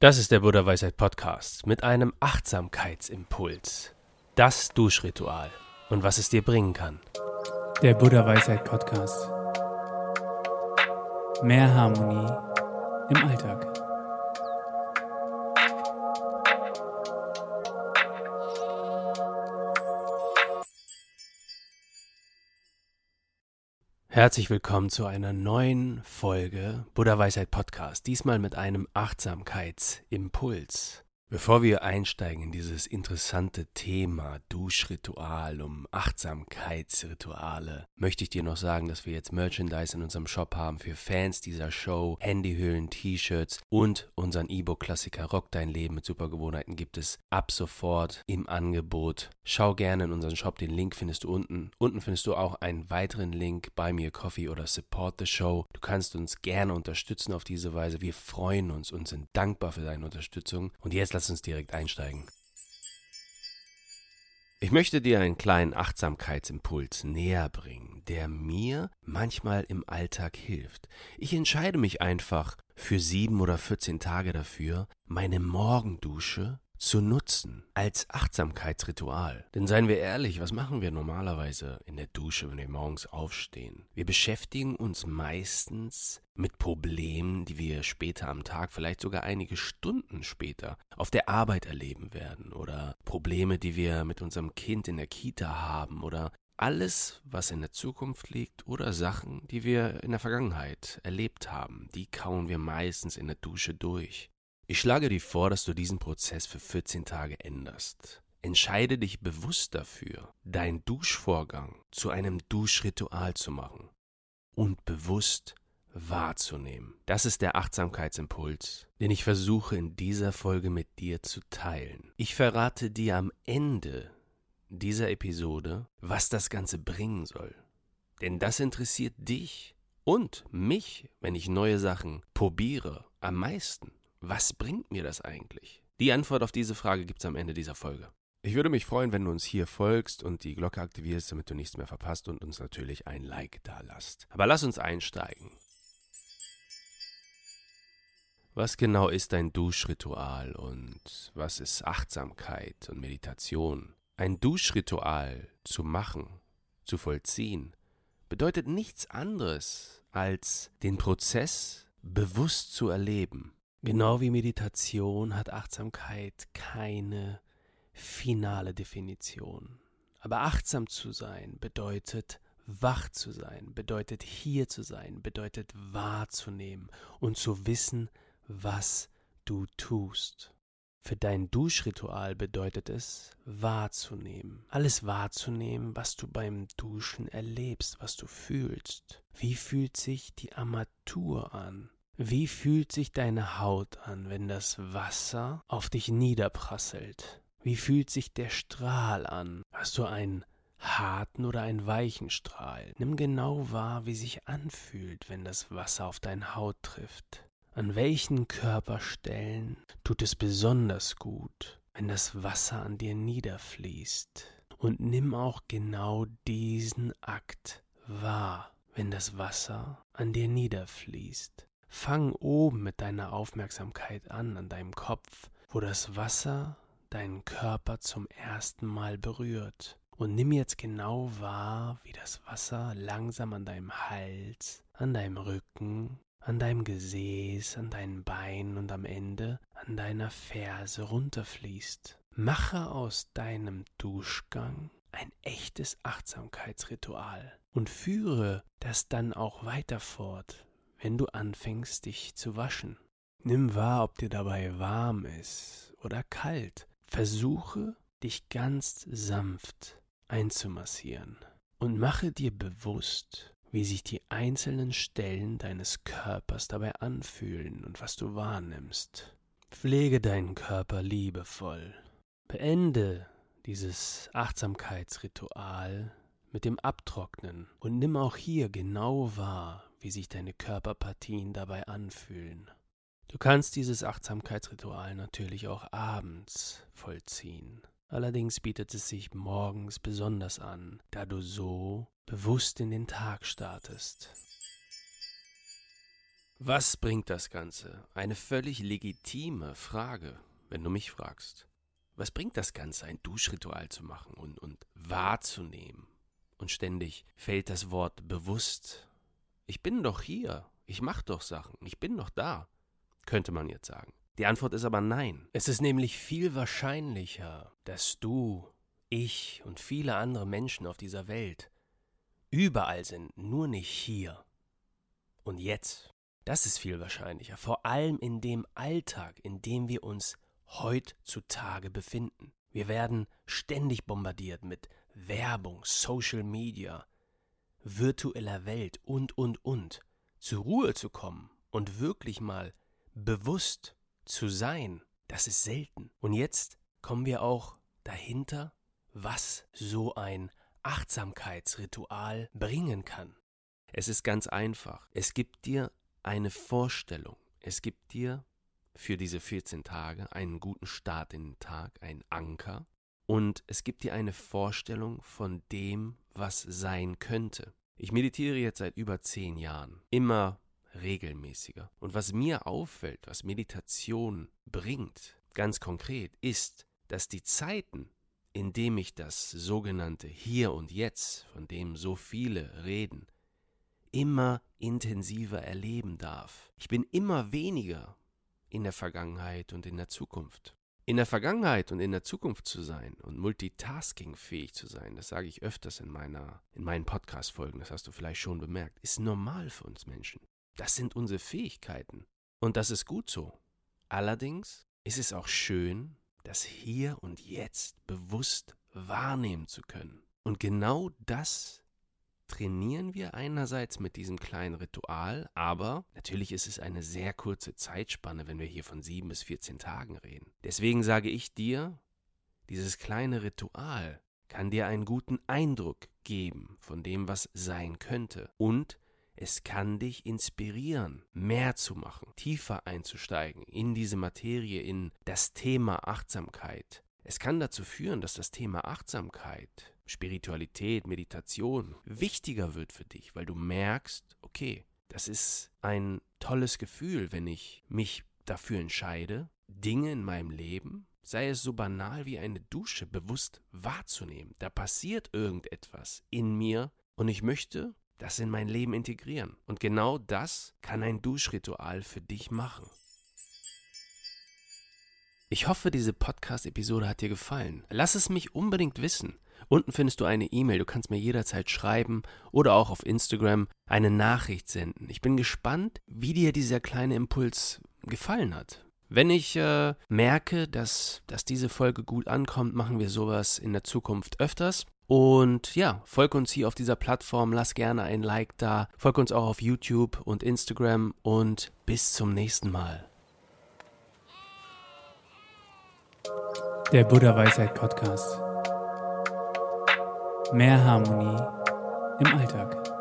Das ist der Buddha Weisheit Podcast mit einem Achtsamkeitsimpuls. Das Duschritual und was es dir bringen kann. Der Buddha Weisheit Podcast. Mehr Harmonie im Alltag. Herzlich willkommen zu einer neuen Folge Buddha Weisheit Podcast, diesmal mit einem Achtsamkeitsimpuls. Bevor wir einsteigen in dieses interessante Thema Duschritual um Achtsamkeitsrituale, möchte ich dir noch sagen, dass wir jetzt Merchandise in unserem Shop haben für Fans dieser Show. Handyhüllen, T-Shirts und unseren E-Book-Klassiker Rock Dein Leben mit Supergewohnheiten gibt es ab sofort im Angebot. Schau gerne in unseren Shop, den Link findest du unten. Unten findest du auch einen weiteren Link, Me a Coffee oder Support the Show. Du kannst uns gerne unterstützen auf diese Weise. Wir freuen uns und sind dankbar für deine Unterstützung. Und jetzt lass uns direkt einsteigen. Ich möchte dir einen kleinen Achtsamkeitsimpuls näher bringen, der mir manchmal im Alltag hilft. Ich entscheide mich einfach für sieben oder 14 Tage dafür, meine Morgendusche zu nutzen als Achtsamkeitsritual. Denn seien wir ehrlich, was machen wir normalerweise in der Dusche, wenn wir morgens aufstehen? Wir beschäftigen uns meistens mit Problemen, die wir später am Tag, vielleicht sogar einige Stunden später auf der Arbeit erleben werden oder Probleme, die wir mit unserem Kind in der Kita haben oder alles, was in der Zukunft liegt oder Sachen, die wir in der Vergangenheit erlebt haben, die kauen wir meistens in der Dusche durch. Ich schlage dir vor, dass du diesen Prozess für 14 Tage änderst. Entscheide dich bewusst dafür, deinen Duschvorgang zu einem Duschritual zu machen und bewusst wahrzunehmen. Das ist der Achtsamkeitsimpuls, den ich versuche in dieser Folge mit dir zu teilen. Ich verrate dir am Ende dieser Episode, was das Ganze bringen soll. Denn das interessiert dich und mich, wenn ich neue Sachen probiere, am meisten. Was bringt mir das eigentlich? Die Antwort auf diese Frage gibt es am Ende dieser Folge. Ich würde mich freuen, wenn du uns hier folgst und die Glocke aktivierst, damit du nichts mehr verpasst und uns natürlich ein Like da lasst. Aber lass uns einsteigen. Was genau ist ein Duschritual und was ist Achtsamkeit und Meditation? Ein Duschritual zu machen, zu vollziehen, bedeutet nichts anderes als den Prozess bewusst zu erleben Genau wie Meditation hat Achtsamkeit keine finale Definition. Aber achtsam zu sein bedeutet wach zu sein, bedeutet hier zu sein, bedeutet wahrzunehmen und zu wissen, was du tust. Für dein Duschritual bedeutet es, wahrzunehmen. Alles wahrzunehmen, was du beim Duschen erlebst, was du fühlst. Wie fühlt sich die Armatur an? Wie fühlt sich deine Haut an, wenn das Wasser auf dich niederprasselt? Wie fühlt sich der Strahl an? Hast du einen harten oder einen weichen Strahl? Nimm genau wahr, wie sich anfühlt, wenn das Wasser auf deine Haut trifft. An welchen Körperstellen tut es besonders gut, wenn das Wasser an dir niederfließt? Und nimm auch genau diesen Akt wahr, wenn das Wasser an dir niederfließt. Fang oben mit deiner Aufmerksamkeit an, an deinem Kopf, wo das Wasser deinen Körper zum ersten Mal berührt. Und nimm jetzt genau wahr, wie das Wasser langsam an deinem Hals, an deinem Rücken, an deinem Gesäß, an deinen Beinen und am Ende an deiner Ferse runterfließt. Mache aus deinem Duschgang ein echtes Achtsamkeitsritual und führe das dann auch weiter fort wenn du anfängst, dich zu waschen. Nimm wahr, ob dir dabei warm ist oder kalt. Versuche, dich ganz sanft einzumassieren und mache dir bewusst, wie sich die einzelnen Stellen deines Körpers dabei anfühlen und was du wahrnimmst. Pflege deinen Körper liebevoll. Beende dieses Achtsamkeitsritual mit dem Abtrocknen und nimm auch hier genau wahr, wie sich deine Körperpartien dabei anfühlen. Du kannst dieses Achtsamkeitsritual natürlich auch abends vollziehen. Allerdings bietet es sich morgens besonders an, da du so bewusst in den Tag startest. Was bringt das Ganze? Eine völlig legitime Frage, wenn du mich fragst. Was bringt das Ganze, ein Duschritual zu machen und, und wahrzunehmen? Und ständig fällt das Wort bewusst. Ich bin doch hier, ich mache doch Sachen, ich bin doch da, könnte man jetzt sagen. Die Antwort ist aber nein. Es ist nämlich viel wahrscheinlicher, dass du, ich und viele andere Menschen auf dieser Welt überall sind, nur nicht hier und jetzt. Das ist viel wahrscheinlicher, vor allem in dem Alltag, in dem wir uns heutzutage befinden. Wir werden ständig bombardiert mit Werbung, Social Media, virtueller Welt und, und, und. Zur Ruhe zu kommen und wirklich mal bewusst zu sein, das ist selten. Und jetzt kommen wir auch dahinter, was so ein Achtsamkeitsritual bringen kann. Es ist ganz einfach. Es gibt dir eine Vorstellung. Es gibt dir für diese 14 Tage einen guten Start in den Tag, einen Anker. Und es gibt dir eine Vorstellung von dem, was sein könnte. Ich meditiere jetzt seit über zehn Jahren, immer regelmäßiger. Und was mir auffällt, was Meditation bringt, ganz konkret, ist, dass die Zeiten, in denen ich das sogenannte Hier und Jetzt, von dem so viele reden, immer intensiver erleben darf. Ich bin immer weniger in der Vergangenheit und in der Zukunft. In der Vergangenheit und in der Zukunft zu sein und multitaskingfähig zu sein, das sage ich öfters in meiner in meinen Podcast Folgen, das hast du vielleicht schon bemerkt, ist normal für uns Menschen. Das sind unsere Fähigkeiten und das ist gut so. Allerdings ist es auch schön, das hier und jetzt bewusst wahrnehmen zu können. Und genau das trainieren wir einerseits mit diesem kleinen Ritual, aber natürlich ist es eine sehr kurze Zeitspanne, wenn wir hier von sieben bis 14 Tagen reden. Deswegen sage ich dir, dieses kleine Ritual kann dir einen guten Eindruck geben von dem, was sein könnte. Und es kann dich inspirieren, mehr zu machen, tiefer einzusteigen in diese Materie, in das Thema Achtsamkeit. Es kann dazu führen, dass das Thema Achtsamkeit Spiritualität, Meditation wichtiger wird für dich, weil du merkst, okay, das ist ein tolles Gefühl, wenn ich mich dafür entscheide, Dinge in meinem Leben, sei es so banal wie eine Dusche, bewusst wahrzunehmen. Da passiert irgendetwas in mir und ich möchte das in mein Leben integrieren. Und genau das kann ein Duschritual für dich machen. Ich hoffe, diese Podcast-Episode hat dir gefallen. Lass es mich unbedingt wissen. Unten findest du eine E-Mail, du kannst mir jederzeit schreiben oder auch auf Instagram eine Nachricht senden. Ich bin gespannt, wie dir dieser kleine Impuls gefallen hat. Wenn ich äh, merke, dass, dass diese Folge gut ankommt, machen wir sowas in der Zukunft öfters. Und ja, folg uns hier auf dieser Plattform, lass gerne ein Like da, folg uns auch auf YouTube und Instagram und bis zum nächsten Mal. Der Buddha Weisheit Podcast. Mehr Harmonie im Alltag.